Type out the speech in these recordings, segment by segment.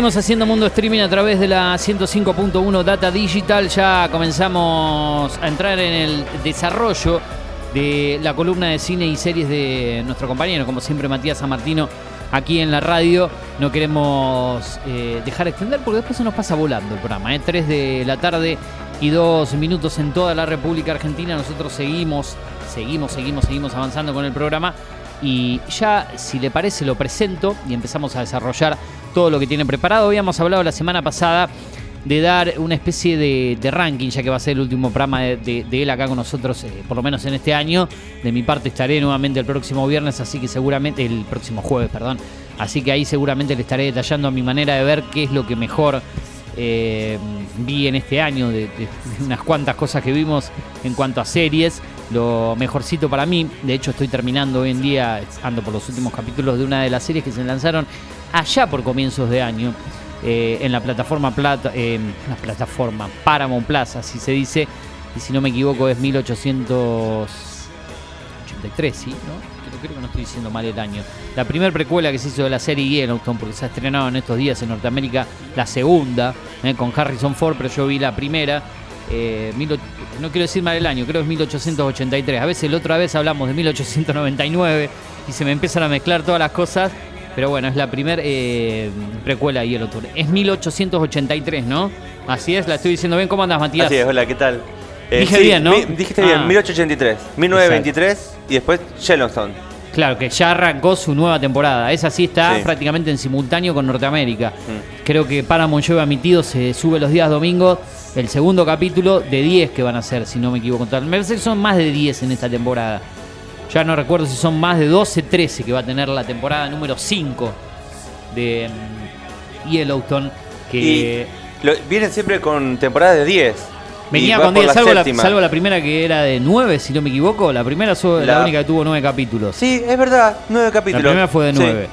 Seguimos haciendo Mundo Streaming a través de la 105.1 Data Digital. Ya comenzamos a entrar en el desarrollo de la columna de cine y series de nuestro compañero, como siempre Matías San aquí en la radio. No queremos eh, dejar extender porque después se nos pasa volando el programa. ¿eh? 3 de la tarde y dos minutos en toda la República Argentina. Nosotros seguimos, seguimos, seguimos, seguimos avanzando con el programa. Y ya, si le parece, lo presento y empezamos a desarrollar todo lo que tiene preparado. Habíamos hablado la semana pasada de dar una especie de, de ranking, ya que va a ser el último programa de, él acá con nosotros, eh, por lo menos en este año. De mi parte estaré nuevamente el próximo viernes, así que seguramente, el próximo jueves, perdón. Así que ahí seguramente le estaré detallando a mi manera de ver qué es lo que mejor eh, vi en este año, de unas cuantas cosas que vimos en cuanto a series. Lo mejorcito para mí, de hecho estoy terminando hoy en día, ando por los últimos capítulos de una de las series que se lanzaron allá por comienzos de año eh, en la plataforma plata, eh, la plataforma Paramount Plus, así se dice, y si no me equivoco es 1883, ¿sí? ¿no? Creo que no estoy diciendo mal el año. La primera precuela que se hizo de la serie Yellowstone, porque se ha estrenado en estos días en Norteamérica, la segunda, eh, con Harrison Ford, pero yo vi la primera. Eh, mil no quiero decir mal el año, creo que es 1883. A veces la otra vez hablamos de 1899 y se me empiezan a mezclar todas las cosas. Pero bueno, es la primera eh, precuela de Yellowstone. Es 1883, ¿no? Así es, la estoy diciendo bien. ¿Cómo andas, Matías? Así es, hola, ¿qué tal? Eh, Dije bien, ¿no? mi- dijiste bien, Ah. 1883, 1923 y después Yellowstone. Claro, que ya arrancó su nueva temporada. Esa sí está Sí. prácticamente en simultáneo con Norteamérica. Mm. Creo que Paramount lleva emitido, se sube los días domingos, el segundo capítulo de 10 que van a ser, si no me equivoco. Me parece que son más de 10 en esta temporada. Ya no recuerdo si son más de 12, 13 que va a tener la temporada número 5 de mm, Yellowstone. Que Y lo- vienen siempre con temporadas de 10. Venía con por 10, salvo la, séptima. salvo la primera que era de 9, si no me equivoco. La primera la, La- única que tuvo 9 capítulos. Sí, es verdad, nueve capítulos. La primera fue de Sí. 9.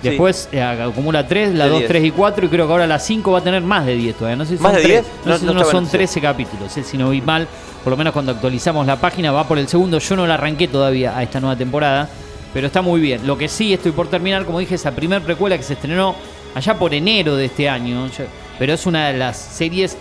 Sí. Después eh, acumula 3, la De 2, 10. 3 y 4 y creo que ahora la 5 va a tener más de 10 todavía. No sé si ¿Más son de 3, 10? No, No- sé si no no son en- 13 capítulos, eh, si no vi mal. Por lo menos cuando actualizamos la página va por el segundo. Yo no la arranqué todavía a esta nueva temporada, pero está muy bien. Lo que sí estoy por terminar, como dije, esa primer precuela que se estrenó allá por enero de este año. Pero es una de las series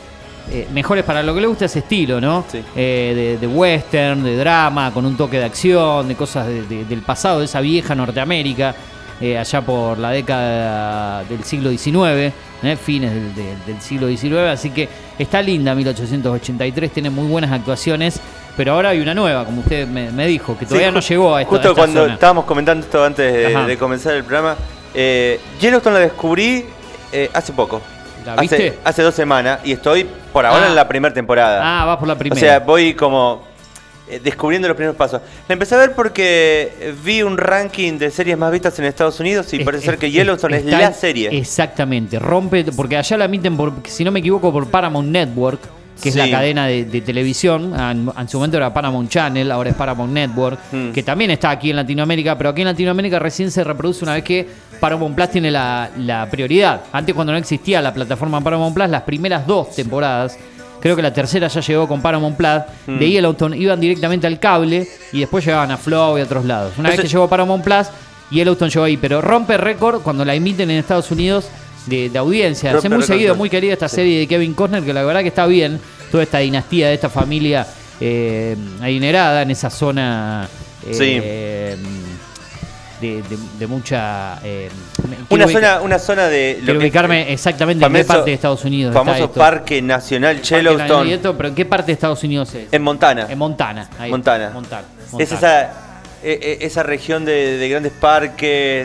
eh, mejores para lo que le gusta ese estilo, ¿no? Sí. Eh, de, de western, de drama, con un toque de acción, de cosas de- de- del pasado, de esa vieja Norteamérica, eh, allá por la década del siglo XIX, eh, fines del, del- del siglo XIX. Así que está linda 1883, tiene muy buenas actuaciones, pero ahora hay una nueva, como usted me, me dijo, que todavía Sí, no llegó a esta, Justo a esta cuando zona. estábamos comentando esto antes de comenzar el programa, eh, Yellowstone la descubrí eh, hace poco. ¿La viste? Hace, hace dos semanas y estoy por ahora Ah. en la primera temporada. Ah, vas por la O primera. sea, voy como eh, descubriendo los primeros pasos. La empecé a ver porque vi un ranking de series más vistas en Estados Unidos y Es- parece ser que Yellowstone es, la serie. Exactamente, rompe, porque allá la emiten, por, si no me equivoco, por Paramount Network, que es la cadena de, de televisión. En, en su momento era Paramount Channel, ahora es Paramount Network, Mm. que también está aquí en Latinoamérica, pero aquí en Latinoamérica recién se reproduce una vez que Paramount Plus tiene la, la prioridad. Antes, cuando no existía la plataforma Paramount Plus, las primeras dos temporadas. Creo que la tercera ya llegó con Paramount Plus. Mm. De Yellowstone iban directamente al cable y después llegaban a Flow y a otros lados. Una vez que llegó Paramount Plus, Yellowstone llegó ahí, pero rompe récord cuando la emiten en Estados Unidos de, de audiencia. Rompe Hace muy seguido, muy querida esta Sí. serie de Kevin Costner, que la verdad que está bien. Toda esta dinastía de esta familia eh, adinerada en esa zona eh, de, de- de mucha... eh, Una zona, una zona de. lo que- ubicarme exactamente en qué parte de Estados Unidos está Famoso esto. Parque Nacional Parque Nacional Yellowstone pero ¿en qué parte de Estados Unidos es? en Montana. En Montana. ahí. Montana. Montana. Es esa, eh, eh, esa región de, de grandes parques.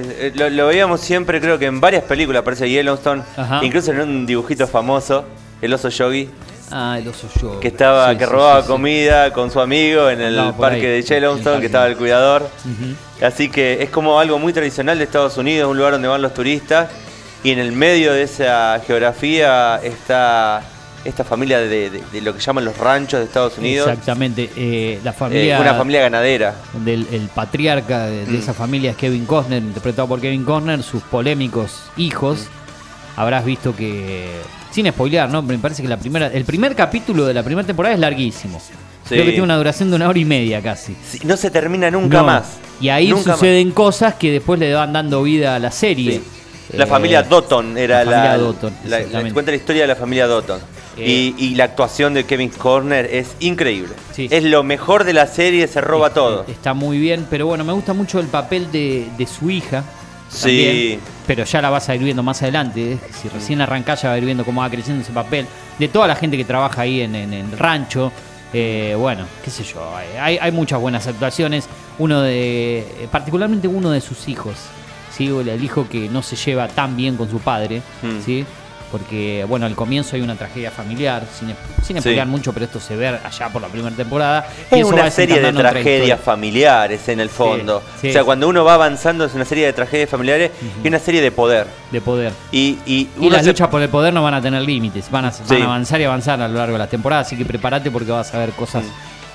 eh, Lo, lo veíamos siempre, creo que en varias películas aparece Yellowstone. Ajá. Incluso en un dibujito famoso, el oso Yogi, Ah, el oso yo. que estaba, Sí, que sí, robaba sí, comida con su amigo en el parque ahí, de Yellowstone, parque. que estaba el cuidador. Así que es como algo muy tradicional de Estados Unidos, un lugar donde van los turistas. Y en el medio de esa geografía está esta familia de, de- de lo que llaman los ranchos de Estados Unidos. Exactamente. eh, la Eh, familia. una familia ganadera. del el patriarca de, de Mm. esa familia es Kevin Costner, interpretado por Kevin Costner, sus polémicos hijos. Habrás visto que. Sin spoilear, ¿no? Me parece que la primera, el primer capítulo de la primera temporada es larguísimo. Sí. Creo que tiene una duración de una hora y media casi. Sí, No se termina nunca No. más. Y ahí Nunca suceden cosas que después le van dando vida a la serie. Sí. La Eh, familia Dotton era la la, familia Dotton, la- cuenta la historia de la familia Dotton. Eh. y, y la actuación de Kevin Corner es increíble. Sí. Es lo mejor de la serie, se roba todo. Está muy bien, pero bueno, me gusta mucho el papel de, de su hija. Sí. pero ya la vas a ir viendo más adelante. eh. Si recién arrancás ya va a ir viendo cómo va creciendo ese papel. De toda la gente que trabaja ahí en, en el rancho. Eh, bueno, qué sé yo. Hay, hay muchas buenas actuaciones. Uno de. Particularmente uno de sus hijos. ¿sí? El el hijo que no se lleva tan bien con su padre. Mm. ¿sí? Porque, bueno, al comienzo hay una tragedia familiar. Sin, sin Sí. explicar mucho, pero esto se ve allá por la primera temporada. Es una serie de tragedias familiares en el fondo. sí. O sea, cuando uno va avanzando es una serie de tragedias familiares y una serie de poder. de poder. Y, y Y las se- luchas por el poder no van a tener límites, van a, van a avanzar y avanzar a lo largo de las temporadas, así que prepárate porque vas a ver cosas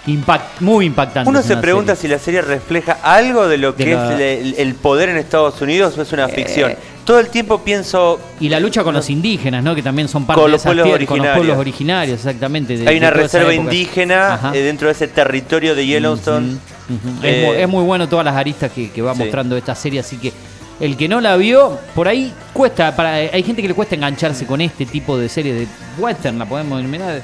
impact, muy impactantes. Uno se pregunta serie. si la serie refleja algo de lo De que la- es el, el poder en Estados Unidos o es una ficción. Todo el tiempo pienso, Y la lucha con los indígenas, ¿no? Que también son parte Con de los esas pueblos tierras, con los originarios. pueblos originarios, exactamente. de- hay de una reserva indígena Ajá. eh, dentro de ese territorio de Yellowstone. Eh, es, muy, es muy bueno todas las aristas que, que va Sí. mostrando esta serie, así que el que no la vio, por ahí cuesta, para, hay gente que le cuesta engancharse con este tipo de serie de western, la podemos eliminar.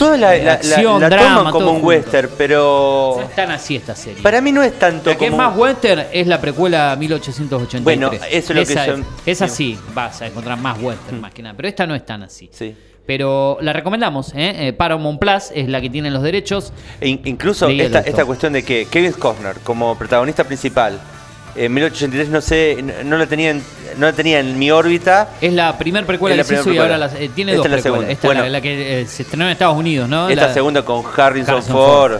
Toda la, la- la- acción, la drama, toman como un junto. western, pero No es tan así esta serie. para mí no es tanto La que es más western es la precuela 1883. Bueno, eso es lo que yo- es, esa sí, vas a encontrar más western más que nada. Pero esta no es tan así. Sí. Pero la recomendamos, ¿eh? Eh, Paramount Plus es la que tiene los derechos. E in- incluso esta, esta cuestión de que Kevin Costner como protagonista principal en 1883 no sé, no, no la tenía en, no la tenía en mi órbita. Es la primer precuela la que se hizo primer y ahora las- eh, tiene Esta dos es la precuelas. Esta Bueno. es la, la que eh, se estrenó en Estados Unidos, ¿no? Esta La- segunda con Harrison, Harrison Ford,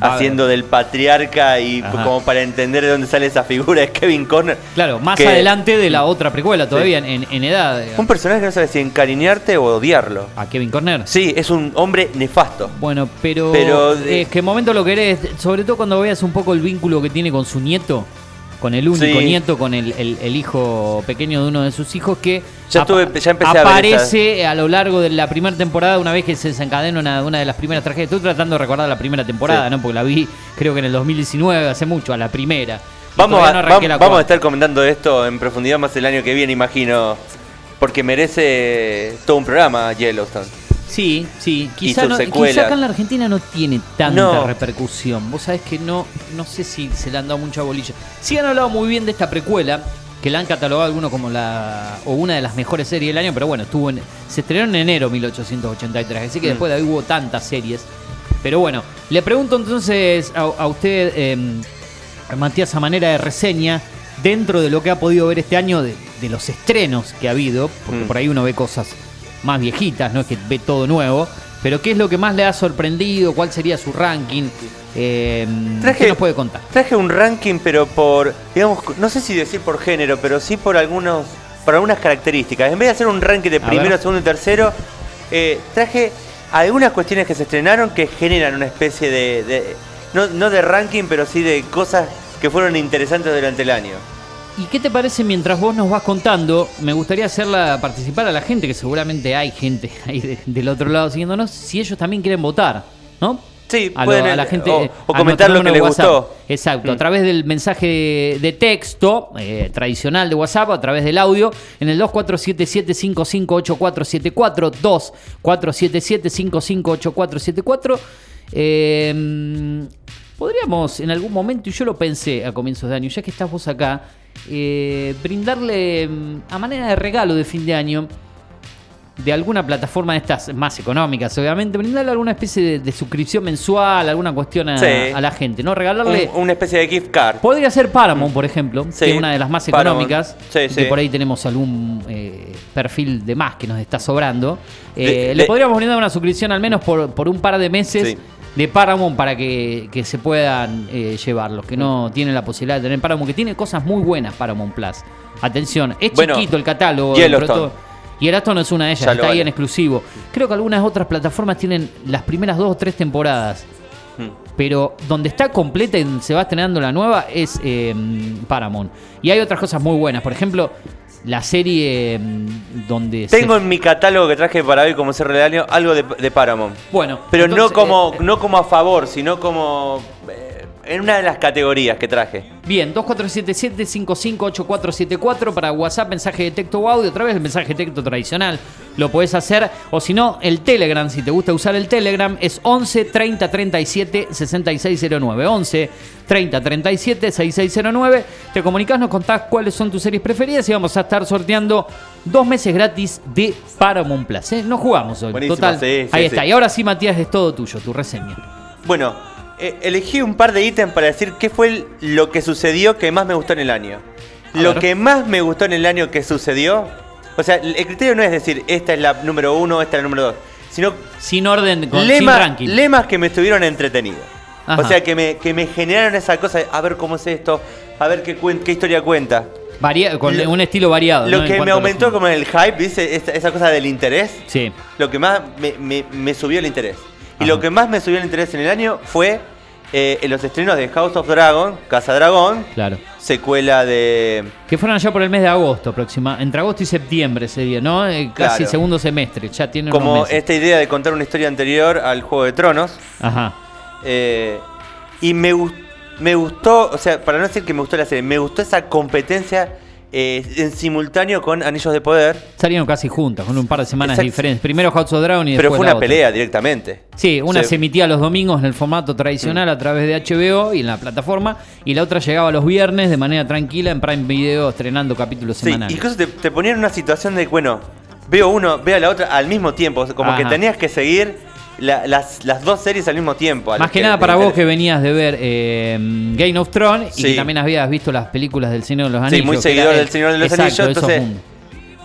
haciendo del patriarca y Ajá. como para entender de dónde sale esa figura de Kevin Costner. Claro, más que- adelante de la otra precuela, todavía en, en- en edad. digamos. Un personaje que no sabe si encariñarte o odiarlo. A Kevin Corner. Sí, es un hombre nefasto. Bueno, pero, Pero es que en momento lo querés, sobre todo cuando veas un poco el vínculo que tiene con su nieto, con el único Sí. nieto, con el, el- el hijo pequeño de uno de sus hijos, que Ya tuve- ya empecé a ver aparece a, lo largo de la primera temporada, una vez que se desencadena una, una de las primeras tragedias. Estoy tratando de recordar la primera temporada, Sí. ¿no? Porque la vi, creo que en el 2019, hace mucho, a la primera. Vamos, todavía a, no arranqué vam- la vamos a estar comentando esto en profundidad más el año que viene, imagino. Porque merece todo un programa Yellowstone. Sí, sí. Quizá, no, quizá acá en la Argentina no tiene tanta No. repercusión. Vos sabés que no, no sé si se le han dado mucha bolilla. Sí han hablado muy bien de esta precuela, que la han catalogado algunos como la o una de las mejores series del año, pero bueno, estuvo en, se estrenó en enero 1883, así que Mm. después de ahí hubo tantas series. Pero bueno, le pregunto entonces a, a usted, eh, Matías, a manera de reseña, dentro de lo que ha podido ver este año, de, de los estrenos que ha habido, porque Mm. por ahí uno ve cosas más viejitas, no es que ve todo nuevo, pero ¿qué es lo que más le ha sorprendido? ¿Cuál sería su ranking? Eh, Traje- ¿Qué nos puede contar? Traje un ranking, pero por, digamos, no sé si decir por género, pero sí por algunos, por algunas características. En vez de hacer un ranking de primero, segundo y tercero, eh, traje algunas cuestiones que se estrenaron que generan una especie de, de- no, no de ranking, pero sí de cosas que fueron interesantes durante el año. ¿Y qué te parece mientras vos nos vas contando? Me gustaría hacerla participar a la gente, que seguramente hay gente ahí de- del otro lado siguiéndonos, si ellos también quieren votar, ¿no? Sí, a, lo- pueden, a la eh, gente o- eh, o comentar lo que les WhatsApp. gustó. Exacto, a Mm. través del mensaje de texto eh, tradicional de WhatsApp, a través del audio, en el 2477-558474, 2477-558474. Eh, podríamos en algún momento, y yo lo pensé a comienzos de año, ya que estás vos acá, eh, brindarle mm, a manera de regalo de fin de año de alguna plataforma de estas más económicas, obviamente, brindarle alguna especie de, de suscripción mensual, alguna cuestión a, Sí. a la gente, ¿no? Regalarle. Un- una especie de gift card. Podría ser Paramount, por ejemplo, Sí, que es una de las más económicas. Sí. Que por ahí tenemos algún eh, perfil de más que nos está sobrando. Eh, De- le de- podríamos brindar una suscripción al menos por, por un par de meses Sí. De Paramount para que, que se puedan eh, llevar. Los que no tienen la posibilidad de tener Paramount, que tiene cosas muy buenas Paramount Plus. Atención, es Bueno, chiquito el catálogo. Yellowstone. todo- Yellowstone es una de ellas, Ya está ahí vale. en exclusivo. Creo que algunas otras plataformas tienen las primeras dos o tres temporadas. Mm. Pero donde está completa y se va estrenando la nueva es eh, Paramount. Y hay otras cosas muy buenas. Por ejemplo, la serie mm, donde se- Tengo en mi catálogo que traje para hoy como cierre de año algo de, de Paramount. Bueno, Pero entonces, no como eh, no como a favor, sino como eh, en una de las categorías que traje. Bien, 2477-558474 para WhatsApp, mensaje de texto o audio, otra vez el mensaje de texto tradicional. Lo puedes hacer, o si no, el Telegram, si te gusta usar el Telegram, es 11 30 37 6609. 11 30 37 6609. Te comunicas, nos contás cuáles son tus series preferidas y vamos a estar sorteando dos meses gratis de Paramount Plus. ¿eh? No jugamos hoy. Buenísimo, Total. sí, sí, ahí sí. está. Y ahora sí, Matías, es todo tuyo, tu reseña. Bueno, eh, elegí un par de ítems para decir qué fue el- lo que sucedió que más me gustó en el año. A Lo ver. que más me gustó en el año que sucedió. O sea, el el criterio no es decir esta es la número uno, esta es la número dos. Sino Sin orden, con, sin lema- ranking. lemas que me estuvieron entretenidos. Ajá. O sea, que me, que me generaron esa cosa de a ver cómo es esto, a ver qué, cuen- qué historia cuenta. Varia- con Lo- un estilo variado. Lo que me cuanto a los- aumentó como el hype, ¿viste? Esa, esa cosa del interés. Sí. Lo que más me, me- me subió el interés. Y lo que más me subió el interés en el año fue eh, en los estrenos de House of Dragon, Casa Dragón, Claro. secuela de... Que fueron allá por el mes de agosto, próxima, entre agosto y septiembre sería, ¿no? Eh, casi Claro. segundo semestre, ya tiene unos Como meses. esta idea de contar una historia anterior al Juego de Tronos. Ajá. Eh, y me gustó, o sea, para no decir que me gustó la serie, me gustó esa competencia eh, en simultáneo con Anillos de Poder. Salieron casi juntas, con un par de semanas Exacto. diferentes. Primero House of Dragon y Pero después fue la una otra. pelea directamente. Sí, una Se- se emitía los domingos en el formato tradicional a través de HBO y en la plataforma, y la otra llegaba los viernes de manera tranquila en Prime Video estrenando capítulos Sí, semanales. incluso te, te ponían en una situación de, bueno, veo uno, veo la otra al mismo tiempo. como que tenías que seguir la- las, las dos series al mismo tiempo. Más que nada para vos que venías de ver eh, Game of Thrones y Sí. que también habías visto las películas del Señor de los Sí, Anillos. muy que seguidor del Señor de los Exacto, Anillos, entonces-.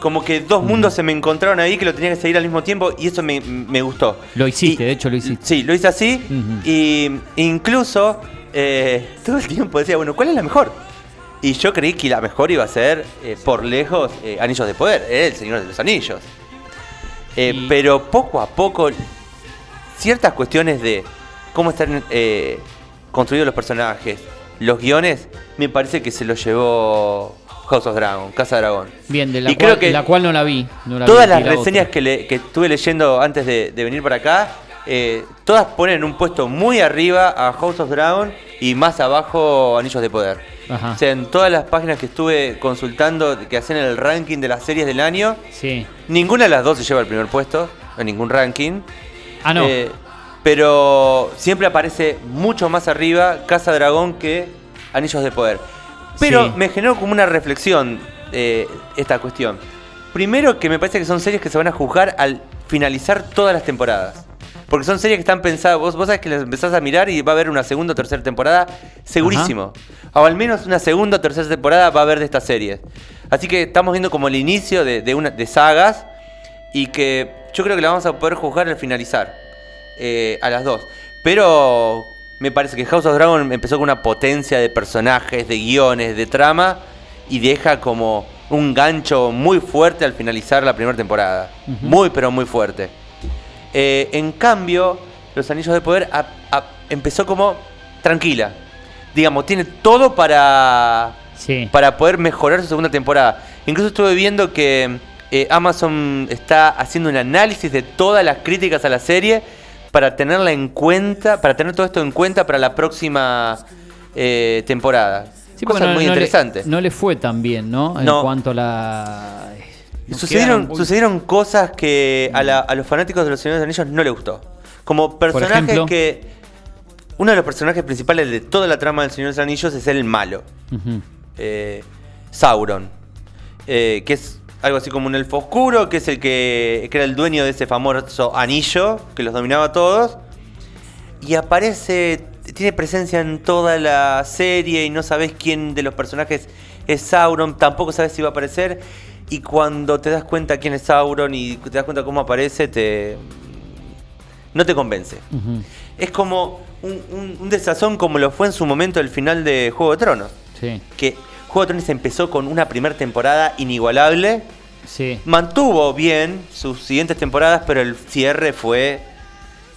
Como que dos mundos se me encontraron ahí que lo tenía que seguir al mismo tiempo y eso me, me gustó. Lo hiciste, Y- de hecho lo hiciste. Sí, lo hice así. Ujú. Y incluso eh, todo el tiempo decía, bueno, ¿cuál es la mejor? Y yo creí que la mejor iba a ser, eh, por lejos, Anillos de Poder, el Señor de los Anillos. Y- Pero poco a poco, ciertas cuestiones de cómo están eh, construidos los personajes, los guiones, me parece que se los llevó House of Dragon, Casa Dragón. Bien, de la, Y cual, creo que la cual no la vi. no la vi, Todas las reseñas que, le- que estuve leyendo antes de, de venir para acá, eh, todas ponen un puesto muy arriba a House of Dragon y más abajo Anillos de Poder. Ajá. O sea, en todas las páginas que estuve consultando que hacen el ranking de las series del año, Sí. ninguna de las dos se lleva el primer puesto en ningún ranking. Ah, no. Eh, pero siempre aparece mucho más arriba Casa Dragón que Anillos de Poder. Pero Sí. me generó como una reflexión eh, esta cuestión. Primero que me parece que son series que se van a juzgar al finalizar todas las temporadas. Porque son series que están pensadas, vos, vos sabés que las empezás a mirar y va a haber una segunda o tercera temporada, segurísimo. O al menos una segunda o tercera temporada va a haber de estas series. Así que estamos viendo como el inicio de, de una, de sagas y que yo creo que la vamos a poder juzgar al finalizar. eh, a las dos. Pero me parece que House of Dragon empezó con una potencia de personajes, de guiones, de trama y deja como un gancho muy fuerte al finalizar la primera temporada. Muy, pero muy fuerte. Eh, en cambio, Los Anillos de Poder a- a- empezó como tranquila. Digamos, tiene todo para, Sí. para poder mejorar su segunda temporada. Incluso estuve viendo que eh, Amazon está haciendo un análisis de todas las críticas a la serie para tenerla en cuenta, para tener todo esto en cuenta para la próxima eh, temporada. Sí, no- muy no le- interesantes. no le fue tan bien, ¿no? En No. cuanto a la. Sucedieron, muy- sucedieron cosas que a, la- a los fanáticos de los Señores de los Anillos no les gustó. Como personajes que. Uno de los personajes principales de toda la trama del Señor de los Anillos es el malo. Eh, Sauron. eh, que es algo así como un elfo oscuro, que es el que, que era el dueño de ese famoso anillo que los dominaba a todos. Y aparece, tiene presencia en toda la serie y no sabes quién de los personajes es Sauron, tampoco sabes si va a aparecer. Y cuando te das cuenta quién es Sauron y te das cuenta cómo aparece, te no te convence. Es como un, un- un desazón como lo fue en su momento el final de Juego de Tronos Sí, que Juego de Tronos empezó con una primera temporada inigualable. sí. Mantuvo bien sus siguientes temporadas, pero el cierre fue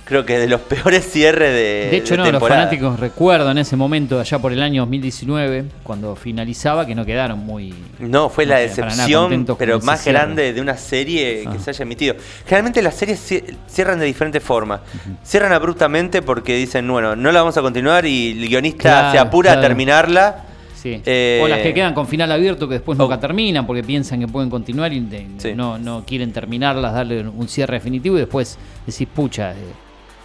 creo que de los peores cierres de. De hecho, de no, los fanáticos recuerdan ese momento allá por el año 2019, cuando finalizaba, que no quedaron muy. No, fue no la decepción, pero más cierre. grande de una serie que Ah. se haya emitido. Generalmente las series cie- cierran de diferentes formas. Cierran abruptamente porque dicen, bueno, no la vamos a continuar y el guionista Claro, se apura claro. a terminarla. Sí. Eh, o las que quedan con final abierto que después nunca terminan porque piensan que pueden continuar y de- Sí. no, no quieren terminarlas, darle un cierre definitivo y después decís, pucha, eh,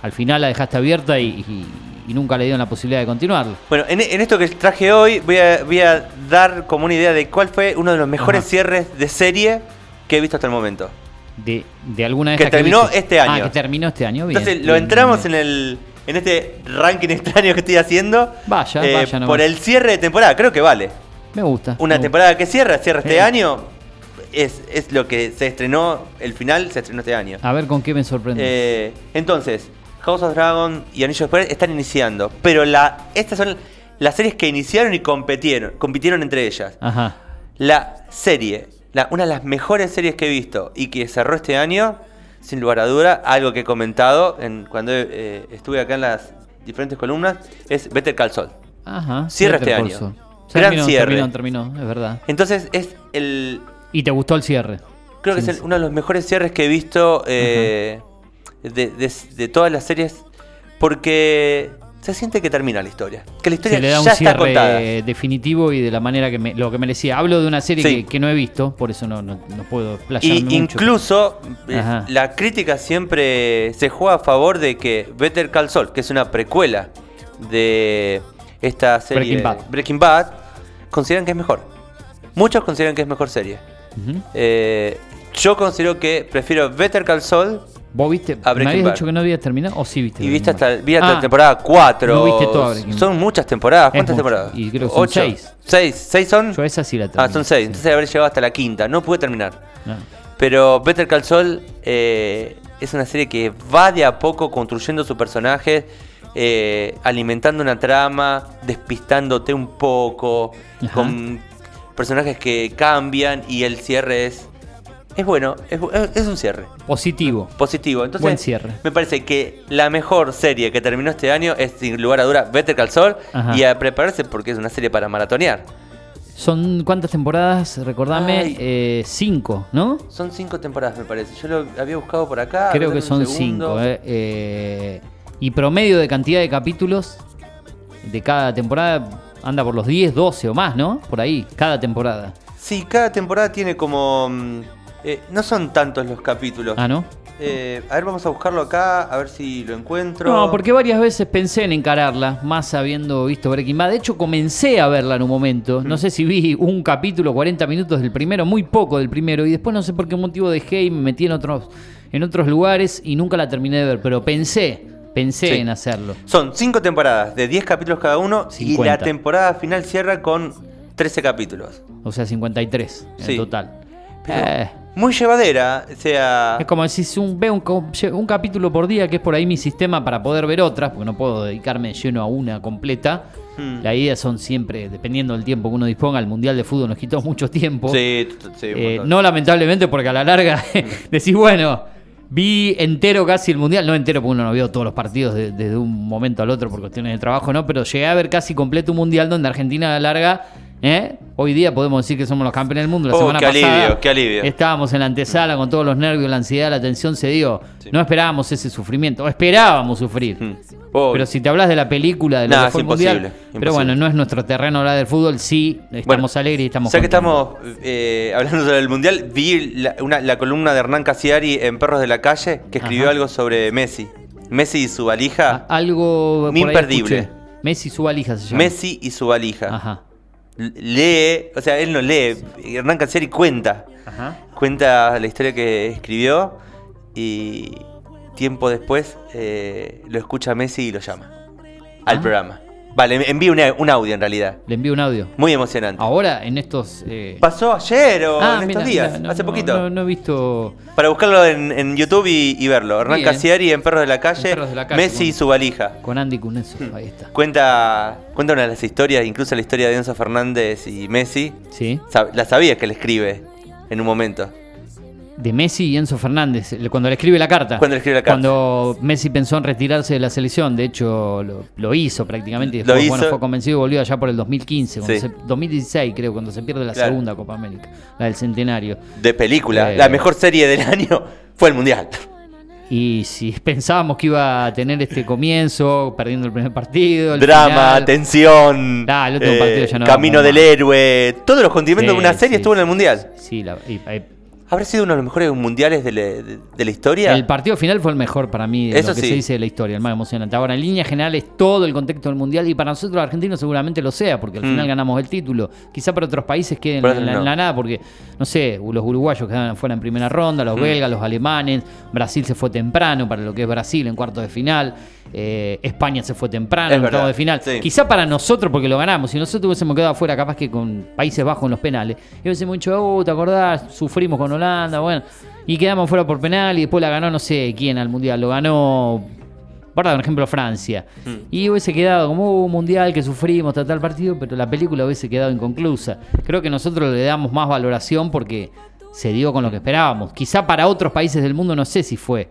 al final la dejaste abierta y, y- y nunca le dieron la posibilidad de continuarla. Bueno, en, en esto que traje hoy voy a, voy a dar como una idea de cuál fue uno de los mejores Ajá. cierres de serie que he visto hasta el momento. De, de alguna de Que terminó este año. Ah, que terminó este año, bien. Entonces lo bien, entramos bien, en el en este ranking extraño que estoy haciendo. Vaya, eh, vaya. Por el cierre de temporada, creo que vale. Me gusta. Una me temporada que cierra, cierra este año. Es, es lo que se estrenó, el final se estrenó este año. A ver con qué me sorprende. Eh, entonces, House of Dragon y Anillos de Poder están iniciando. Pero la, estas son las series que iniciaron y compitieron, compitieron entre ellas. Ajá. La serie, la- una de las mejores series que he visto y que cerró este año, sin lugar a duda, algo que he comentado en, cuando eh, estuve acá en las diferentes columnas, es Better Call Saul. Ajá. Cierra este año. Gran Terminó, cierre. terminó, terminó, es verdad. Entonces es el, ¿Y te gustó el cierre? Creo que Sí, es el- uno de los mejores cierres que he visto eh, de, de- de todas las series porque se siente que termina la historia. Que la historia Se le da un ya está contada. cierre definitivo y de la manera que me, lo que merecía. Hablo de una serie Sí. que, que no he visto, por eso no, no, no puedo Y mucho. incluso eh, Ajá. la crítica siempre se juega a favor de que Better Call Saul, que es una precuela de esta serie Breaking Bad. Breaking Bad, consideran que es mejor. Muchos consideran que es mejor serie. Eh, yo considero que prefiero Better Call Saul ¿Vos viste? A ¿Me habías dicho que no habías terminado? ¿O sí viste? Y viste hasta, vi hasta Ah, la temporada 4. no viste toda. Son muchas temporadas. ¿Cuántas mucho. temporadas? Y creo que son Ocho. seis. ¿Seis? ¿Seis son? Yo esa sí la terminé. ah, son seis. sí. Entonces habré llegado hasta la quinta. No pude terminar. No. Pero Better Call Saul eh, es una serie que va de a poco construyendo su personaje, eh, alimentando una trama, despistándote un poco, Ajá. con personajes que cambian y el cierre es... Es bueno, es, un cierre Positivo. positivo. Entonces, Buen cierre. me parece que la mejor serie que terminó este año es sin lugar a duda Better Call Saul Ajá. y a prepararse porque es una serie para maratonear. ¿Son cuántas temporadas? Recordame, eh, cinco, ¿no? Son cinco temporadas, me parece. Yo lo había buscado por acá. Creo que son segundo. cinco. eh. Eh, y promedio de cantidad de capítulos de cada temporada anda por los 10, 12 o más, ¿no? Por ahí, cada temporada. Sí, cada temporada tiene como. Mm, eh, no son tantos los capítulos. Ah, ¿no? Eh, a ver, vamos a buscarlo acá, a ver si lo encuentro. No, porque varias veces pensé en encararla, más habiendo visto Breaking Bad. De hecho, comencé a verla en un momento. Mm. No sé si vi un capítulo, 40 minutos del primero, muy poco del primero. Y después no sé por qué motivo dejé y me metí en otros, en otros lugares y nunca la terminé de ver. Pero pensé, pensé Sí. en hacerlo. Son cinco temporadas de 10 capítulos cada uno y 50. la temporada final cierra con 13 capítulos. O sea, 53 en Sí. total. Pero Eh, muy llevadera, o sea. es como decir, un, veo un, capítulo por día, que es por ahí mi sistema para poder ver otras, porque no puedo dedicarme lleno a una completa. Hmm. La idea son siempre, dependiendo del tiempo que uno disponga, el Mundial de Fútbol nos quitó mucho tiempo. Sí, sí, Eh, no lamentablemente, porque a la larga decís, bueno, vi entero casi el Mundial, no entero porque uno no vio todos los partidos de- desde un momento al otro por cuestiones de trabajo, ¿no? Pero llegué a ver casi completo un Mundial donde Argentina a la larga, ¿eh? hoy día podemos decir que somos los campeones del mundo. La Oh, semana qué pasada alivio, qué alivio. estábamos en la antesala con todos los nervios, la ansiedad, la tensión se dio. Sí. No esperábamos ese sufrimiento, o esperábamos sufrir. Hmm. Oh, Pero si te hablas de la película, de lo Nah, que es fue el Mundial, imposible, pero bueno, no es nuestro terreno hablar del fútbol, sí, estamos Bueno, alegres y estamos Ya que contentos. estamos eh, hablando sobre el mundial, vi la, una- la columna de Hernán Casiari en Perros de la Calle que escribió Ajá. algo sobre Messi. Messi y su valija. Ah, Algo Imperdible. Messi su valija se llama. Messi y su valija. Ajá. Lee, o sea, él no lee. Hernán Casiari cuenta. Ajá. Cuenta la historia que escribió y tiempo después eh, lo escucha Messi y lo llama al Ah. programa. Vale, envío un, un audio en realidad. Le envío un audio. Muy emocionante. Ahora, en estos. eh, Pasó ayer o ah, en estos días, mira, no, hace no, poquito. No, no he visto. Para buscarlo en, en YouTube y, y verlo. Hernán Bien. Casiari en Perros de la Calle, Perros de la Calle, Messi y su valija. Con Andy Cuneso. Ahí está. Cuenta, cuenta una de las historias, incluso la historia de Enzo Fernández y Messi. Sí. La sabías que le escribe en un momento. De Messi y Enzo Fernández, cuando le escribe la carta. Cuando le escribe la carta. Cuando Messi pensó en retirarse de la selección, de hecho lo, lo hizo prácticamente. Y Lo después, bueno, hizo. fue convencido y volvió allá por el 2015, cuando Sí. se- 2016 creo, cuando se pierde la Claro. segunda Copa América, la del centenario. De película. Eh. La mejor serie del año fue el Mundial. Y si pensábamos que iba a tener este comienzo, perdiendo el primer partido, el Drama, final, tensión, el último eh, partido ya no camino vamos del héroe, todos los condimentos Sí, de una serie sí, estuvo en el Mundial. Sí, la- y- y- ¿Habrá sido uno de los mejores mundiales de, la- de- de la historia? El partido final fue el mejor para mí de Eso lo que sí. se dice de la historia, el más emocionante. Ahora, en línea general es todo el contexto del mundial y para nosotros los argentinos seguramente lo sea, porque al Mm. final ganamos el título. Quizá para otros países queden en, no. la nada, porque, no sé, los uruguayos quedaron fuera en primera ronda, Mm. los belgas, los alemanes, Brasil se fue temprano para lo que es Brasil en cuartos de final, eh, España se fue temprano en octavos de final. sí. Quizá para nosotros, porque lo ganamos, si nosotros hubiésemos quedado afuera, capaz que con Países Bajos en los penales, y hubiésemos dicho, oh, ¿te acordás? Sufrimos con Holanda, bueno, y quedamos fuera por penal y después la ganó no sé quién al Mundial, lo ganó, por dar un ejemplo, Francia. Mm. Y hubiese quedado como "Uh, un Mundial que sufrimos, tal, tal partido, pero la película hubiese quedado inconclusa. Creo que nosotros le damos más valoración porque se dio con lo que esperábamos. Quizá para otros países del mundo no sé si fue.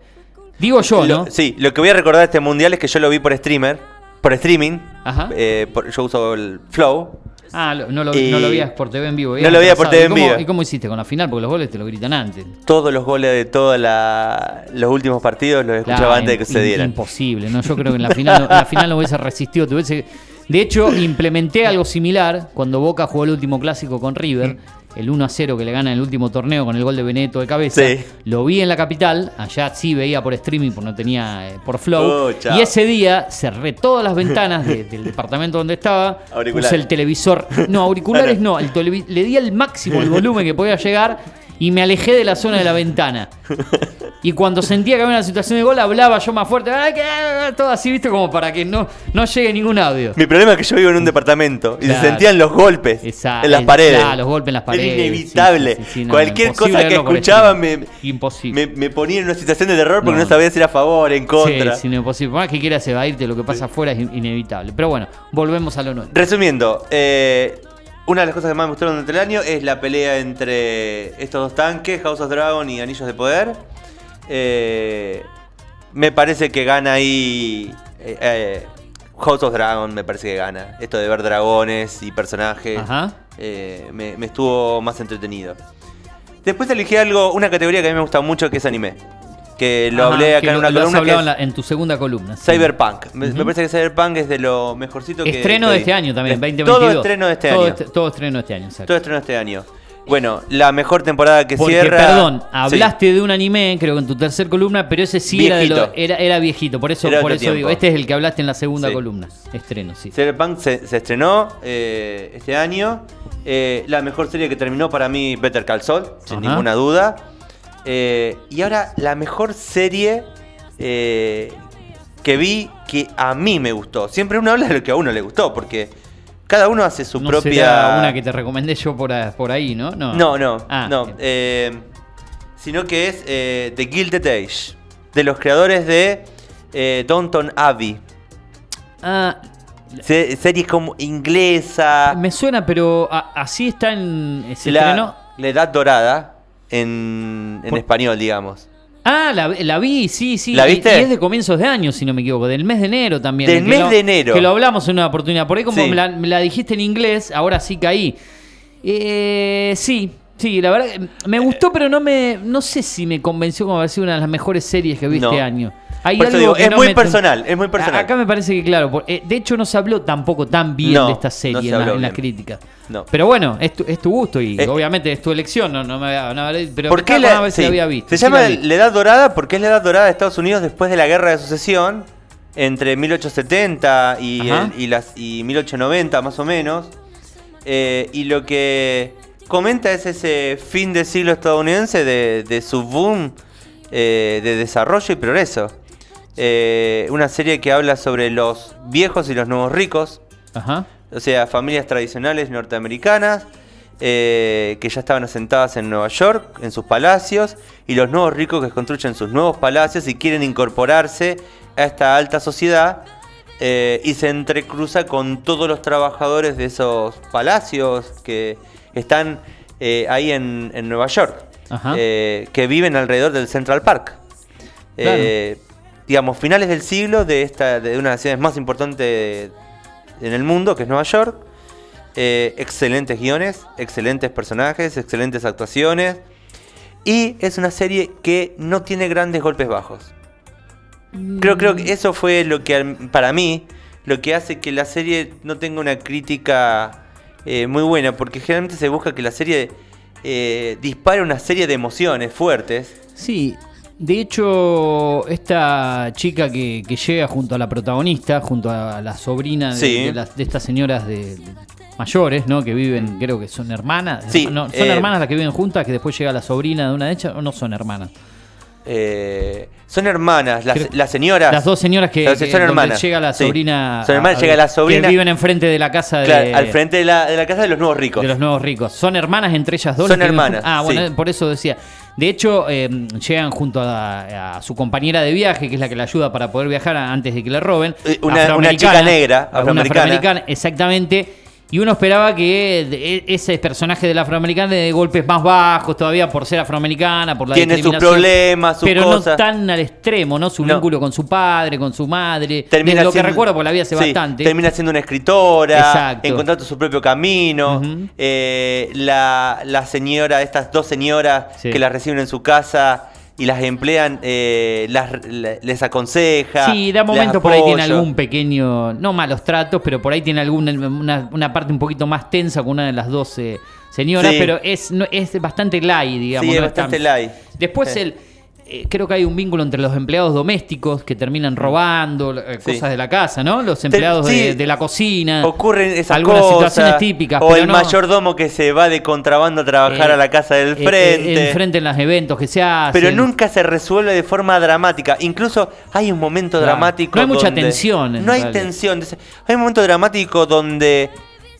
Digo yo, Lo- ¿no? sí, lo que voy a recordar de este mundial es que yo lo vi por streamer, por streaming. Ajá. eh, por- yo uso el Flow. Ah, lo- no lo, Y- no lo veías por TV en vivo. No lo veía por. TV ¿Y en vivo. ¿Y cómo hiciste con la final? Porque los goles te lo gritan antes. Todos los goles de todos los últimos partidos los escuchaba Claro, antes de que se dieran. Imposible, ¿no? Yo creo que en la final, no- en la final no hubiese resistido. tuviese- De hecho, implementé algo similar cuando Boca jugó el último clásico con River. El 1 a 0 que le gana en el último torneo con el gol de Benedetto de cabeza. Sí. Lo vi en la capital. Allá sí veía por streaming porque no tenía eh, por flow. Oh, y ese día cerré todas las ventanas de- del departamento donde estaba. Auriculares. Puse el televisor. No, auriculares no. el le di al máximo el volumen que podía llegar y me alejé de la zona de la ventana. Y cuando sentía que había una situación de gol, hablaba yo más fuerte. "Ay, que- Todo así, viste, como para que no, no llegue ningún audio. Mi problema es que yo vivo en un departamento y Claro. se sentían los golpes en las paredes. claro, los golpes en las paredes. Era inevitable. Sí, sí, sí, no, Cualquier cosa que escuchaba me, Imposible. me, me ponía en una situación de terror porque no, No. sabía si era a favor, en contra. Sí, sí, no, imposible. Por más que quieras evadirte, lo que pasa afuera es in- inevitable. Pero bueno, volvemos a lo nuestro. Resumiendo, eh, una de las cosas que más me gustaron durante el año es la pelea entre estos dos tanques, House of Dragon y Anillos de Poder. Eh, me parece que gana ahí. eh, eh, House of Dragon me parece que gana. Esto de ver dragones y personajes Ajá. eh, me, me estuvo más entretenido. Después elegí algo, una categoría que a mí me gusta mucho que es anime. Que lo Ajá, hablé acá en lo- una lo has columna que hablado es en, la- en tu segunda columna. sí. Cyberpunk. Me, parece que Cyberpunk es de lo mejorcito que Estreno que de este año también, Es- 2022. Todo estreno de este Todo año. todo estreno de este año, exacto. Todo estreno de este año. Bueno, la mejor temporada que Porque, cierra. perdón, Sí. hablaste de un anime, creo que en tu tercer columna, pero ese sí era, de lo- era, era viejito. Por eso, Era por otro eso tiempo. digo, este es el que hablaste en la segunda Sí. columna. Estreno, sí. Cyberpunk se, se estrenó eh, este año. Eh, la mejor serie que terminó para mí, Better Call Saul, sin Ajá. ninguna duda. Eh, y ahora, la mejor serie eh, que vi que a mí me gustó. Siempre uno habla de lo que a uno le gustó, porque cada uno hace su no propia. será una que te recomendé yo por, ahí, ¿no? No, No, no, Ah, no. eh, sino que es The Gilded Age, de los creadores de Downton Abbey. Ah, Se- series como inglesa, me suena, pero a- así está en. ¿Se la, la Edad Dorada en, en Por- español, digamos. Ah, la, la vi, sí, sí. ¿La viste? Y, es de comienzos de año, si no me equivoco, del mes de enero también. Del mes lo- de enero. Que lo hablamos en una oportunidad. Por ahí como Sí. me, la, me la dijiste en inglés, ahora sí caí. Eh, sí, sí, la verdad me gustó, pero no me no sé si me convenció como haber sido una de las mejores series que vi No. este año. Hay algo digo, es no muy me- personal, es muy personal. Acá me parece que claro, por- eh, de hecho no se habló tampoco tan bien No, de esta no serie se en, la- en las críticas. Pero bueno, es tu, es tu gusto y Eh, obviamente es tu elección, no, no me no me- pero ¿Por qué la, sí, había visto. Se Sí llama la Edad Dorada porque es la Edad Dorada de Estados Unidos después de la Guerra de Sucesión, entre 1870 y, el- y las, y 1890 más o menos. Eh, y lo que comenta es ese fin de siglo estadounidense de, de su boom eh, de desarrollo y progreso. Eh, una serie que habla sobre los viejos y los nuevos ricos, Ajá. o sea, familias tradicionales norteamericanas eh, que ya estaban asentadas en Nueva York, en sus palacios, y los nuevos ricos que construyen sus nuevos palacios y quieren incorporarse a esta alta sociedad eh, y se entrecruza con todos los trabajadores de esos palacios que están ahí en, en Nueva York. Que viven alrededor del Central Park. Eh, digamos, finales del siglo de, esta, de una de las ciudades más importantes en el mundo, que es Nueva York. Eh, excelentes guiones, excelentes personajes, excelentes actuaciones. Y es una serie que no tiene grandes golpes bajos. Creo, creo que eso fue lo que para mí lo que hace que la serie no tenga una crítica eh, muy buena, porque generalmente se busca que la serie eh, dispare una serie de emociones fuertes. Sí, de hecho, esta chica que, que llega junto a la protagonista, junto a la sobrina de, Sí. de las- de estas señoras de, de- mayores, ¿no? Que viven, creo que son hermanas. Sí, no, son eh, hermanas las que viven juntas, que después llega la sobrina de una de ellas, o no son hermanas. Eh, son hermanas, las, Creo- las señoras. Las dos señoras que, Son- que- son donde hermanas. llega la sí. sobrina. Son hermanas, a- llega la sobrina. Que viven enfrente de la casa de, claro, al frente de la, de la casa de los nuevos ricos. de los nuevos ricos. Son hermanas entre ellas dos. Son hermanas? Ah, bueno, por eso decía. De hecho, eh, llegan junto a, a su compañera de viaje, que es la que la ayuda para poder viajar antes de que le roben. Eh, una- una chica negra, una afroamericana. afroamericana, exactamente. Y uno esperaba que de- e- ese personaje de la afroamericana le dé golpes más bajos todavía por ser afroamericana, por la Tiene sus problemas, sus Pero cosas. no tan al extremo, ¿no? Su No. vínculo con su padre, con su madre. Termina lo que recuerdo, porque la vi hace sí, bastante. Termina siendo una escritora, Exacto. encontrando su propio camino. Eh, la, la señora, estas dos señoras Sí. que las reciben en su casa y las emplean, eh, las, la- les aconseja. Sí, les momento por ahí tiene algún pequeño, no malos tratos, pero por ahí tiene alguna una, una parte un poquito más tensa con una de las dos eh, señoras, Sí. pero es, no, es bastante light, digamos. Sí, es no bastante light. Después Sí. el, creo que hay un vínculo entre los empleados domésticos que terminan robando eh, Sí. cosas de la casa, ¿no? Los empleados sí. de, de la cocina. Ocurren esas algunas cosas. situaciones típicas. O pero el no- mayordomo que se va de contrabando a trabajar eh, a la casa del eh, eh, frente. enfrente en los eventos que se hacen. pero nunca se resuelve de forma dramática. Incluso hay un momento Claro. dramático. No hay mucha donde- tensión, en No hay realidad. tensión. Hay un momento dramático donde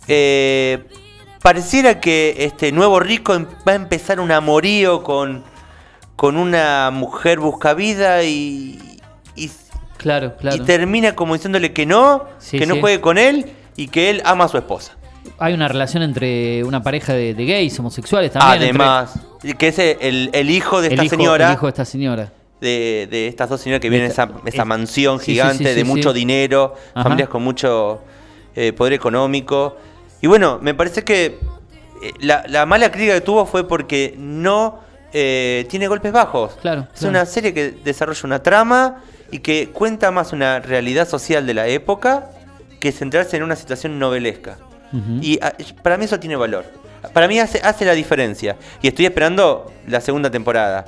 eh, pareciera que este nuevo rico em- va a empezar un amorío con, con una mujer buscavida y, y, Claro, claro. y termina como diciéndole que no, Sí, que no sí. juegue con él y que él ama a su esposa. Hay una relación entre una pareja de, de gays, homosexuales también. entre- Además, que es el, el hijo de el esta hijo, señora. el hijo de esta señora. de, de estas dos señoras que viven en esa, esa es- mansión sí, gigante de mucho dinero, Ajá. familias con mucho eh, poder económico. Y bueno, me parece que eh, la, la mala crítica que tuvo fue porque no eh, tiene golpes bajos. Claro, Es claro. una serie que desarrolla una trama y que cuenta más una realidad social de la época que centrarse en una situación novelesca. Y ah, para mí eso tiene valor. Para mí hace, hace la diferencia. Y estoy esperando la segunda temporada.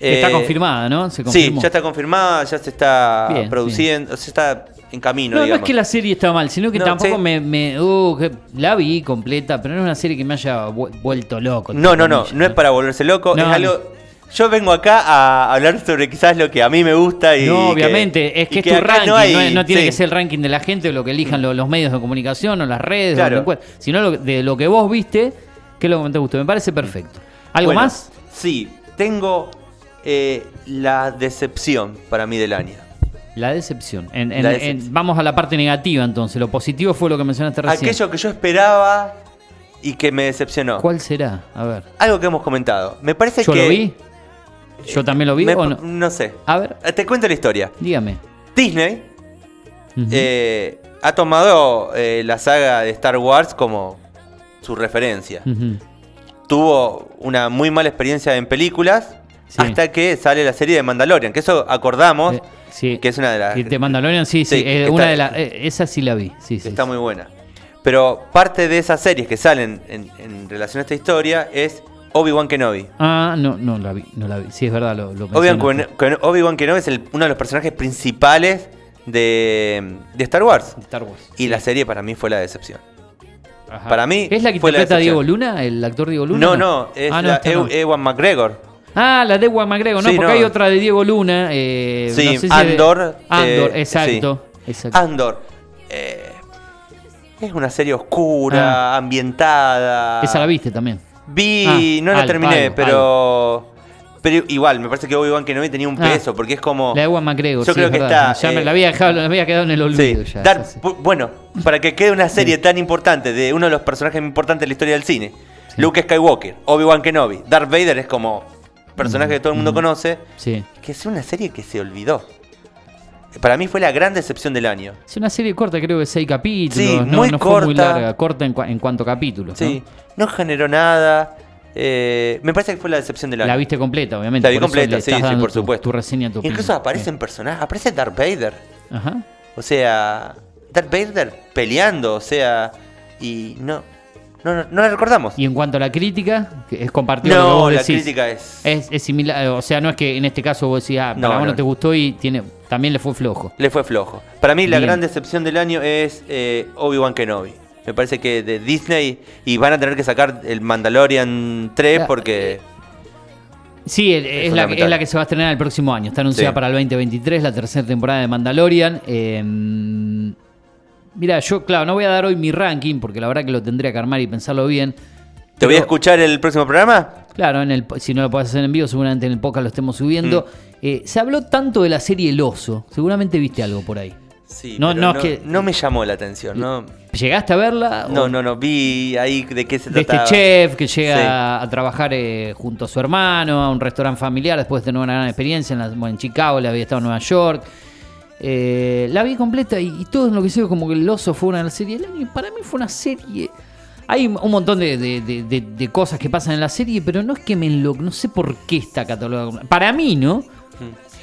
Está Eh, confirmada, ¿no? Se Sí, ya está confirmada, ya se está Bien, produciendo, se está en camino, No, es que la serie está mal, sino que No, tampoco sí. me, me- uh, la vi completa, pero no es una serie que me haya vu- vuelto loco. No, no, no, no es para volverse loco, No, es algo... Yo vengo acá a hablar sobre quizás lo que a mí me gusta y... No, que- obviamente, es que es tu ranking, no, hay- es- no tiene sí. que ser el ranking de la gente o lo que elijan lo- los medios de comunicación o las redes, Claro. sino lo, de lo que vos viste, que es lo que te gustó. Me parece perfecto. ¿Algo Bueno, más? Sí, tengo eh, la decepción para mí del año. La decepción. En- en- La en- vamos a la parte negativa entonces. Lo positivo fue lo que mencionaste recién. Aquello que yo esperaba y que me decepcionó. ¿Cuál será? A ver. Algo que hemos comentado. Me parece ¿Yo que... lo vi? ¿Yo también lo vi me- o no? No sé. A ver, Eh, Te cuento la historia. dígame. Disney eh, ha tomado eh, la saga de Star Wars como su referencia. Tuvo una muy mala experiencia en películas Sí. hasta que sale la serie de Mandalorian, que eso acordamos Eh, sí. que es una de las de Mandalorian, sí, sí. Sí, eh, está- una de las. eh, esa sí la vi. Sí, sí. está muy buena. Pero parte de esas series que salen en, en relación a esta historia es Obi-Wan Kenobi. Ah, no, no la vi. No la vi. Sí, es verdad. Lo, lo Obi-Wan Obi-Wan Kenobi es el- uno de los personajes principales de, de Star Wars. Star Wars. Y la serie para mí fue la decepción. Ajá. para mí ¿Es la que interpreta Diego. Luna? ¿El actor Diego Luna? No, no, es Ah, no, la. Ewan McGregor. Ah, la de Juan McGregor, no, Sí, porque no. hay otra de Diego Luna. Eh, Sí, no sé si Andor, de- Andor, eh, exacto. exacto. Andor. eh, es una serie oscura, ambientada. Ah. Esa la viste también. Vi, Ah, no la algo, terminé, algo, pero. Pero igual, me parece que Obi-Wan Kenobi tenía un Ah. peso, porque es como. La de Juan McGregor. Yo sí, creo es que verdad. está, Ya me la había, dejado, la había quedado en el Sí, olvido. ya, dar- sí, bueno, para que quede una serie tan importante de uno de los personajes más importantes de la historia del cine, Luke Skywalker, Obi-Wan Kenobi, Darth Vader es como personaje que todo el mundo conoce, Sí. que es una serie que se olvidó. Para mí fue la gran decepción del año. Es una serie corta, creo que seis capítulos. Sí, no, muy no fue muy corta. larga, corta en, cua- en cuanto a capítulos. Sí, no generó nada. eh, me parece que fue la decepción del año. La viste completa, obviamente. La vi por completa, le sí, sí, por supuesto. Tu reseña, tu Incluso opinión. aparecen personajes, aparece Darth Vader. Ajá. O sea, Darth Vader peleando, o sea, y no, no, no, no la recordamos. Y en cuanto a la crítica, es compartido no, vos la decís. crítica es, Es, es similar, o sea, no es que en este caso vos decís, ah, para No, vos no, te gustó y tiene, también le fue flojo. le fue flojo. Para mí la gran decepción del año es eh, Obi-Wan Kenobi. Me parece que de Disney y van a tener que sacar el Mandalorian 3 La- porque Sí, el- es, la, es la que se va a estrenar el próximo año. Está anunciada Sí. para el 2023, la tercera temporada de Mandalorian. Eh, mira, yo, claro, no voy a dar hoy mi ranking porque la verdad que lo tendría que armar y pensarlo bien. ¿Te voy a escuchar el próximo programa? Claro, en el, si no lo podés hacer en vivo, seguramente en el podcast lo estemos subiendo. Mm. Eh, se habló tanto de la serie El Oso. Seguramente viste algo por ahí. Sí, No, pero no, no, es que- no me llamó la atención. No, ¿Llegaste a verla? no, O- no, no, vi ahí de qué se de este trataba. chef que llega Sí. a trabajar eh, junto a su hermano a un restaurante familiar después de tener una gran experiencia en, la- bueno, en Chicago, le había estado en Nueva York. Eh, la vi completa y, y todo lo que sé como que El Oso fue una serie del año. Y para mí fue una serie. Hay un montón de, de- de- de- de cosas que pasan en la serie, pero no es que me enlo... No sé por qué está catalogada. Para mí, ¿no?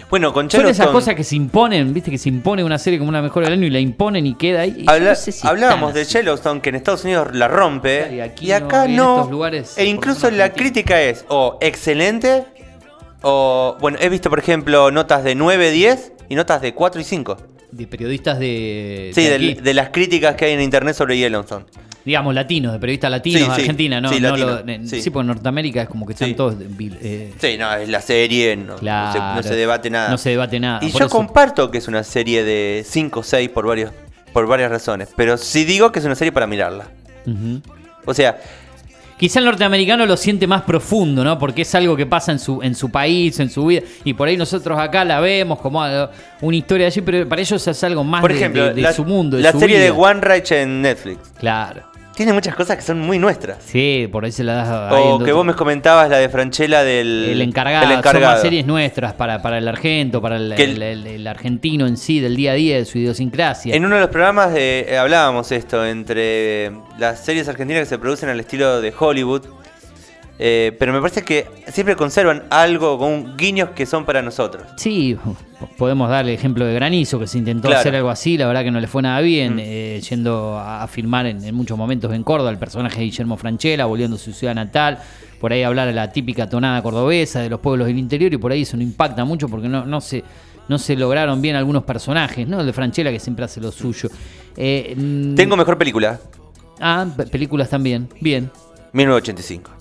Bueno, con Son esas cosas que se imponen, ¿viste? Que se impone una serie como una mejor del año y la imponen y queda ahí. Y yo Habla- no sé si hablábamos de. Yellowstone que en Estados Unidos la rompe Y aquí y acá no, en lugares, e incluso la crítica es o excelente o bueno, he visto por ejemplo notas de 9, 10 y notas de 4 y 5. De periodistas de. Sí, de de, aquí. de las críticas que hay en internet sobre Yellowstone. digamos, latinos, de periodistas latinos, Sí, sí. Argentina, ¿no? Sí, no latino, lo- en- sí. sí. porque en Norteamérica es como que están todos. eh, Sí, no, es la serie, no, no se, claro. no se debate nada. No se debate nada. y yo eso- comparto que es una serie de 5 o 6 por varios por varias razones, pero sí digo que es una serie para mirarla. O sea, Quizá el norteamericano lo siente más profundo, ¿no? Porque es algo que pasa en su, en su país, en su vida. Y por ahí nosotros acá la vemos como una historia allí, pero para ellos es algo más por de, ejemplo, de- de la, su mundo. De la su serie de. One Reich en Netflix. Claro. Tiene muchas cosas que son muy nuestras. Sí, por ahí se la das ahí O que vos me comentabas la de Franchella del El encargado, el son encargado. más series nuestras para, para el argento, para el, Que el- el- el- el argentino en sí, del día a día, de su idiosincrasia. En uno de los programas de- eh, hablábamos esto, entre las series argentinas que se producen al estilo de Hollywood, eh, pero me parece que siempre conservan algo con guiños que son para nosotros. Sí, podemos dar el ejemplo de Granizo, que se intentó Claro. hacer algo así, la verdad que no le fue nada bien, Mm. eh, yendo a, a filmar en, en muchos momentos en Córdoba, el personaje de Guillermo Franchella, volviendo a su ciudad natal, por ahí hablar de la típica tonada cordobesa, de los pueblos del interior, y por ahí eso no impacta mucho porque no, no se... No se lograron bien algunos personajes, ¿no? El de Franchella que siempre hace lo suyo. Eh, mm, Tengo mejor película, Ah, pe- películas también. Bien. 1985.